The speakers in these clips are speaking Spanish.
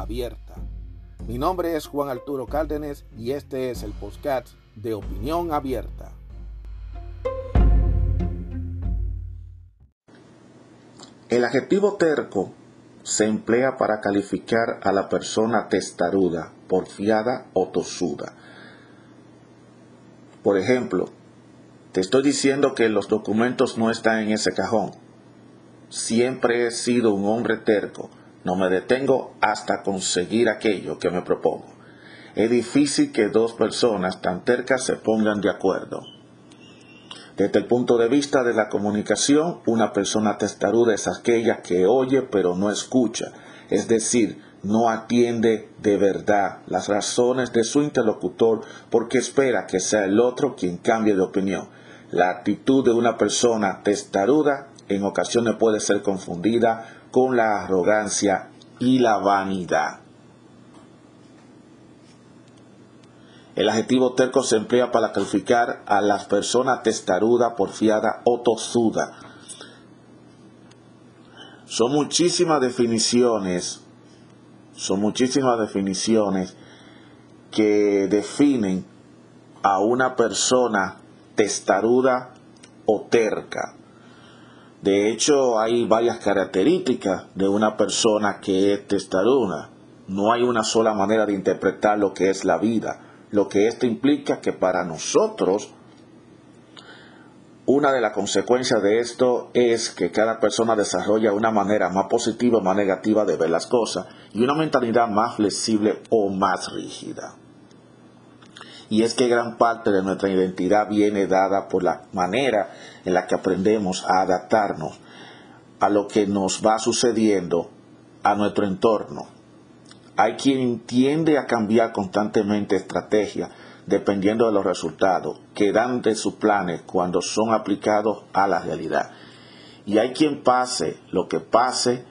abierta. Mi nombre es Juan Arturo Cárdenas y este es el podcast de Opinión Abierta. El adjetivo terco se emplea para calificar a la persona testaruda, porfiada o tosuda. Por ejemplo, te estoy diciendo que los documentos no están en ese cajón. Siempre he sido un hombre terco no me detengo hasta conseguir aquello que me propongo. Es difícil que dos personas tan tercas se pongan de acuerdo. Desde el punto de vista de la comunicación, una persona testaruda es aquella que oye pero no escucha, es decir, no atiende de verdad las razones de su interlocutor porque espera que sea el otro quien cambie de opinión. La actitud de una persona testaruda en ocasiones puede ser confundida con la arrogancia y la vanidad. El adjetivo terco se emplea para calificar a las personas testaruda, porfiada o tosuda. Son muchísimas definiciones, son muchísimas definiciones que definen a una persona testaruda o terca. De hecho, hay varias características de una persona que es testaruda. No hay una sola manera de interpretar lo que es la vida. Lo que esto implica que para nosotros, una de las consecuencias de esto es que cada persona desarrolla una manera más positiva o más negativa de ver las cosas y una mentalidad más flexible o más rígida. Y es que gran parte de nuestra identidad viene dada por la manera en la que aprendemos a adaptarnos a lo que nos va sucediendo a nuestro entorno. Hay quien tiende a cambiar constantemente estrategia dependiendo de los resultados que dan de sus planes cuando son aplicados a la realidad. Y hay quien pase lo que pase,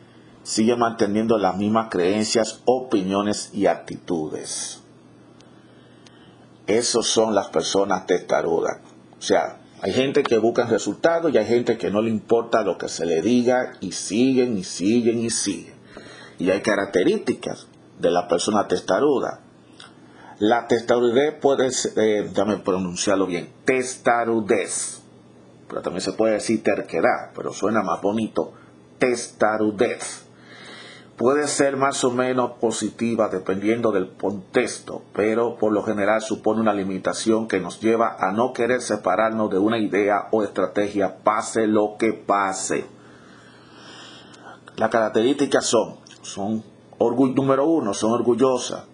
sigue manteniendo las mismas creencias, opiniones y actitudes. Esas son las personas testarudas. O sea, hay gente que busca resultados y hay gente que no le importa lo que se le diga y siguen y siguen y siguen. Y hay características de la persona testaruda. La testarudez puede ser, eh, déjame pronunciarlo bien, testarudez. Pero también se puede decir terquedad, pero suena más bonito. Testarudez puede ser más o menos positiva dependiendo del contexto, pero por lo general supone una limitación que nos lleva a no querer separarnos de una idea o estrategia, pase lo que pase. Las características son, son número uno, son orgullosas.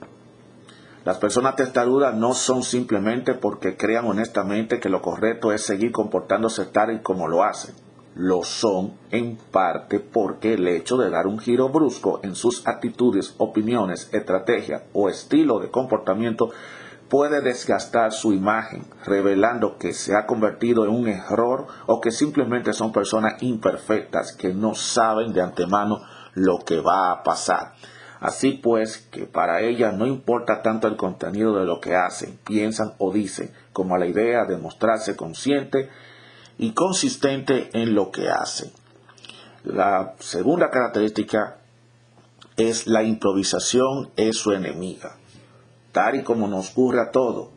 Las personas testarudas no son simplemente porque crean honestamente que lo correcto es seguir comportándose tal y como lo hacen lo son en parte porque el hecho de dar un giro brusco en sus actitudes, opiniones, estrategia o estilo de comportamiento puede desgastar su imagen, revelando que se ha convertido en un error o que simplemente son personas imperfectas que no saben de antemano lo que va a pasar. Así pues, que para ellas no importa tanto el contenido de lo que hacen, piensan o dicen, como la idea de mostrarse consciente y consistente en lo que hace. La segunda característica es la improvisación es su enemiga. Tal y como nos ocurre a todo,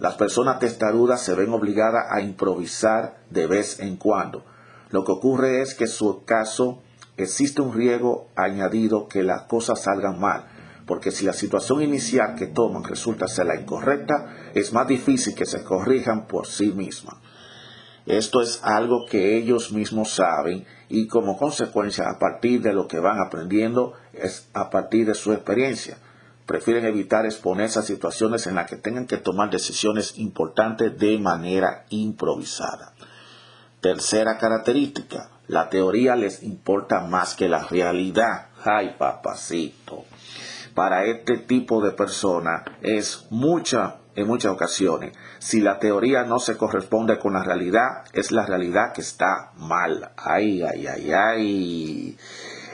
las personas testarudas se ven obligadas a improvisar de vez en cuando. Lo que ocurre es que en su caso existe un riesgo añadido que las cosas salgan mal, porque si la situación inicial que toman resulta ser la incorrecta, es más difícil que se corrijan por sí mismas. Esto es algo que ellos mismos saben y como consecuencia a partir de lo que van aprendiendo es a partir de su experiencia. Prefieren evitar exponerse a situaciones en las que tengan que tomar decisiones importantes de manera improvisada. Tercera característica, la teoría les importa más que la realidad. ¡Ay, papacito! para este tipo de persona es mucha en muchas ocasiones. Si la teoría no se corresponde con la realidad, es la realidad que está mal. Ay, ay, ay, ay.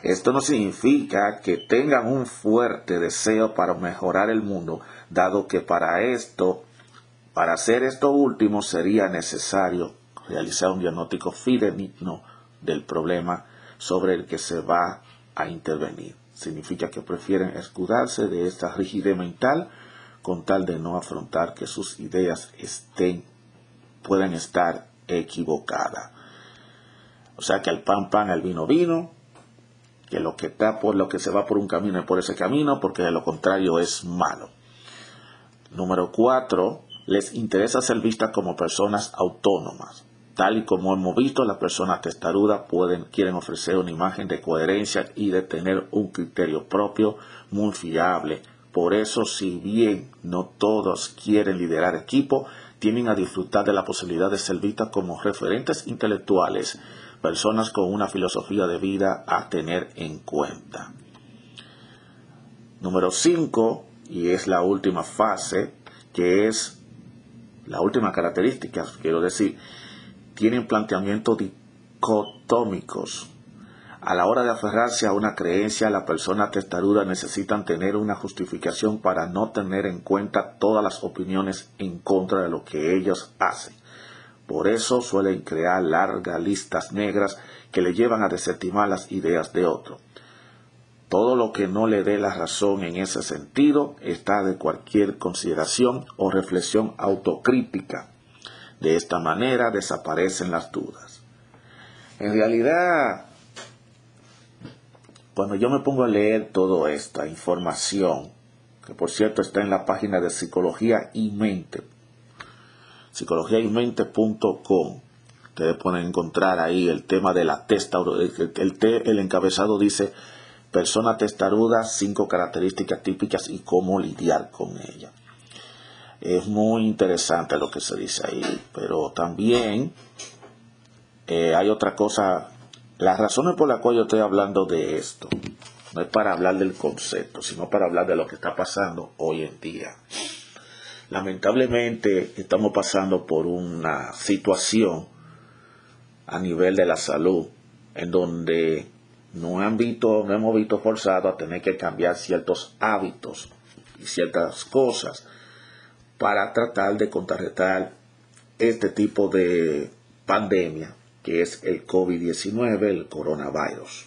Esto no significa que tengan un fuerte deseo para mejorar el mundo, dado que para esto, para hacer esto último, sería necesario realizar un diagnóstico fidedigno del problema sobre el que se va a intervenir. Significa que prefieren escudarse de esta rigidez mental con tal de no afrontar que sus ideas estén, pueden estar equivocadas. O sea que al pan pan, al vino vino, que lo que está por lo que se va por un camino es por ese camino, porque de lo contrario es malo. Número cuatro, les interesa ser vistas como personas autónomas. Tal y como hemos visto, las personas testarudas pueden, quieren ofrecer una imagen de coherencia y de tener un criterio propio muy fiable por eso, si bien no todos quieren liderar equipo, tienen a disfrutar de la posibilidad de ser vistas como referentes intelectuales, personas con una filosofía de vida a tener en cuenta. Número 5, y es la última fase, que es la última característica, quiero decir, tienen planteamientos dicotómicos a la hora de aferrarse a una creencia, las personas testarudas necesitan tener una justificación para no tener en cuenta todas las opiniones en contra de lo que ellos hacen. Por eso suelen crear largas listas negras que le llevan a desestimar las ideas de otro. Todo lo que no le dé la razón en ese sentido está de cualquier consideración o reflexión autocrítica. De esta manera desaparecen las dudas. En realidad, cuando yo me pongo a leer toda esta información, que por cierto está en la página de Psicología y Mente, psicologiaymente.com, ustedes pueden encontrar ahí el tema de la testa, el, el encabezado dice persona testaruda, cinco características típicas y cómo lidiar con ella. Es muy interesante lo que se dice ahí, pero también eh, hay otra cosa las razones por las cuales yo estoy hablando de esto no es para hablar del concepto, sino para hablar de lo que está pasando hoy en día. Lamentablemente estamos pasando por una situación a nivel de la salud en donde no, han visto, hemos visto forzado a tener que cambiar ciertos hábitos y ciertas cosas para tratar de contrarrestar este tipo de pandemia que es el COVID-19, el coronavirus.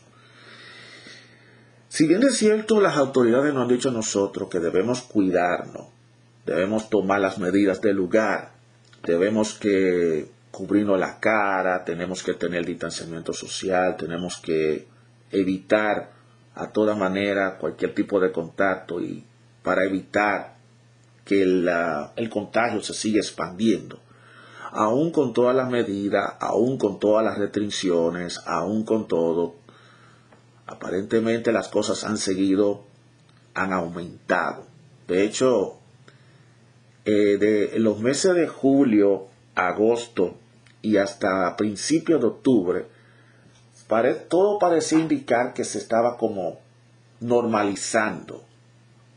Si bien es cierto, las autoridades nos han dicho a nosotros que debemos cuidarnos, debemos tomar las medidas del lugar, debemos que cubrirnos la cara, tenemos que tener distanciamiento social, tenemos que evitar a toda manera cualquier tipo de contacto y para evitar que el contagio se siga expandiendo aún con todas las medidas, aún con todas las restricciones, aún con todo, aparentemente las cosas han seguido, han aumentado. De hecho, eh, de los meses de julio, agosto y hasta principios de octubre, todo parecía indicar que se estaba como normalizando,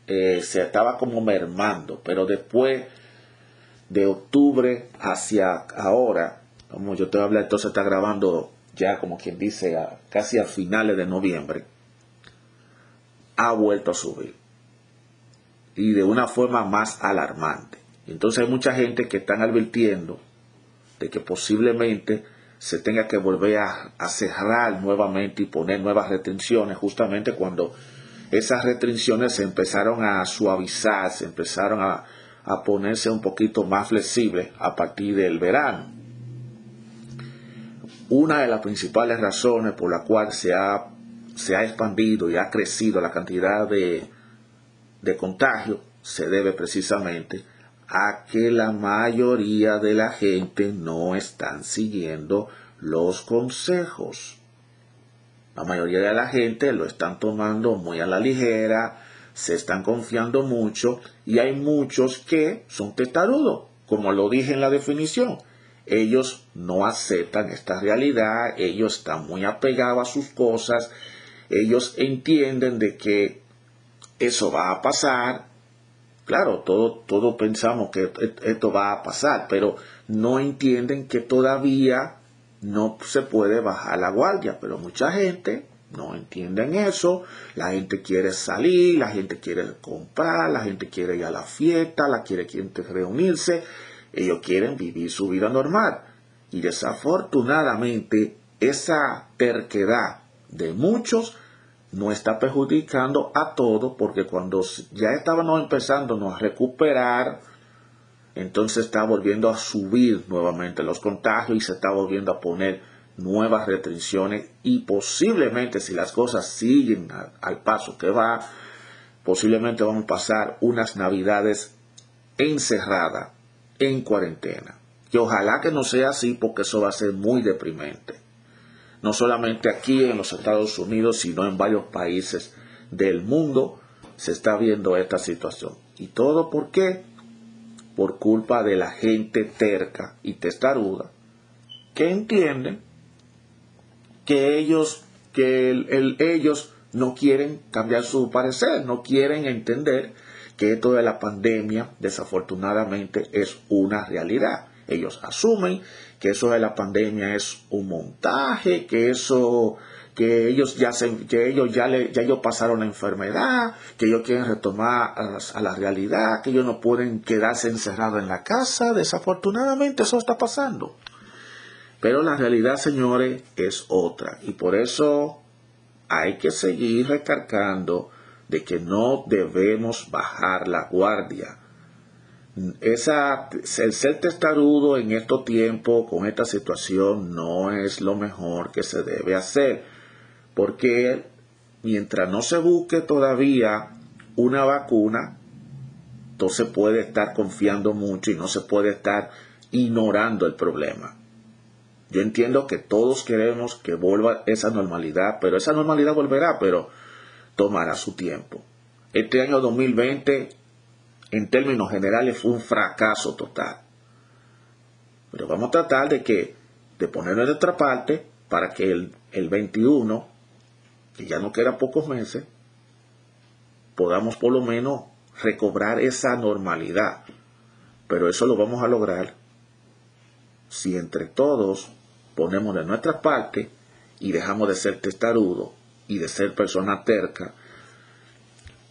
eh, se estaba como mermando, pero después de octubre hacia ahora, como yo te voy a hablar, entonces está grabando ya como quien dice casi a finales de noviembre, ha vuelto a subir. Y de una forma más alarmante. Entonces hay mucha gente que están advirtiendo de que posiblemente se tenga que volver a, a, cerrar nuevamente y poner nuevas restricciones justamente cuando esas restricciones se empezaron a suavizar, se empezaron a, a ponerse un poquito más flexible a partir del verano. Una de las principales razones por la cual se ha, se ha expandido y ha crecido la cantidad de, de contagio se debe precisamente a que la mayoría de la gente no están siguiendo los consejos. La mayoría de la gente lo están tomando muy a la ligera, se están confiando mucho y hay muchos que son testarudos, como lo dije en la definición. Ellos no aceptan esta realidad, ellos están muy apegados a sus cosas, ellos entienden de que eso va a pasar. Claro, todos todo pensamos que esto va a pasar, pero no entienden que todavía no se puede bajar la guardia. Pero mucha gente no entienden eso. La gente quiere salir, la gente quiere comprar, la gente quiere ir a la fiesta, la quiere, reunirse. Ellos quieren vivir su vida normal. Y desafortunadamente esa terquedad de muchos no está perjudicando a todos porque cuando ya estábamos empezando a recuperar, entonces está volviendo a subir nuevamente los contagios y se está volviendo a poner nuevas restricciones y posiblemente si las cosas siguen al, paso que va, posiblemente vamos a pasar unas navidades encerradas, en cuarentena. Y ojalá que no sea así porque eso va a ser muy deprimente. No solamente aquí en los Estados Unidos, sino en varios países del mundo se está viendo esta situación. ¿Y todo por qué? Por culpa de la gente terca y testaruda que entienden que ellos, que ellos no quieren cambiar su parecer, no quieren entender que esto de la pandemia desafortunadamente es una realidad. Ellos asumen que eso de la pandemia es un montaje, que eso que ellos ya se, que ellos ya le, ya ellos pasaron la enfermedad, que ellos quieren retomar a, la realidad, que ellos no pueden quedarse encerrados en la casa. Desafortunadamente eso está pasando. Pero la realidad, señores, es otra. Y por eso hay que seguir recargando de que no debemos bajar la guardia. Esa, el ser testarudo en estos tiempos, con esta situación, no es lo mejor que se debe hacer. Porque mientras no se busque todavía una vacuna, entonces puede estar confiando mucho y no se puede estar ignorando el problema. Yo entiendo que todos queremos que vuelva esa normalidad, pero esa normalidad volverá, pero tomará su tiempo. Este año 2020, en términos generales, fue un fracaso total. Pero vamos a tratar de que, de poner de nuestra parte, para que el, el 21, que ya no quedan pocos meses, podamos por lo menos recobrar esa normalidad. Pero eso lo vamos a lograr si entre todos ponemos de nuestra parte y dejamos de ser testarudos y de ser personas tercas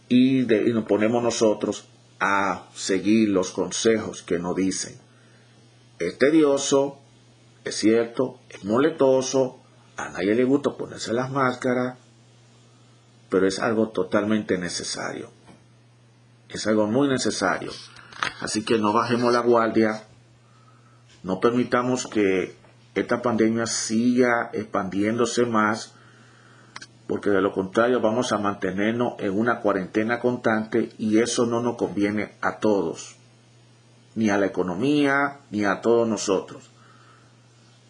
y, nos ponemos nosotros a seguir los consejos que nos dicen. Es tedioso, es cierto, es moletoso, a nadie le gusta ponerse las máscaras, pero es algo totalmente necesario. Es algo muy necesario. Así que no bajemos la guardia, no permitamos que esta pandemia siga expandiéndose más, porque de lo contrario vamos a mantenernos en una cuarentena constante y eso no nos conviene a todos, ni a la economía, ni a todos nosotros.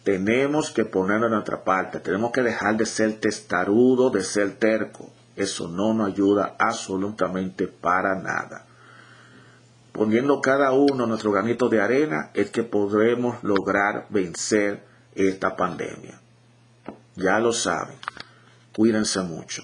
Tenemos que ponernos en nuestra parte, tenemos que dejar de ser testarudo, de ser terco. Eso no nos ayuda absolutamente para nada. Poniendo cada uno nuestro granito de arena es que podremos lograr vencer esta pandemia. Ya lo saben. Cuídense mucho.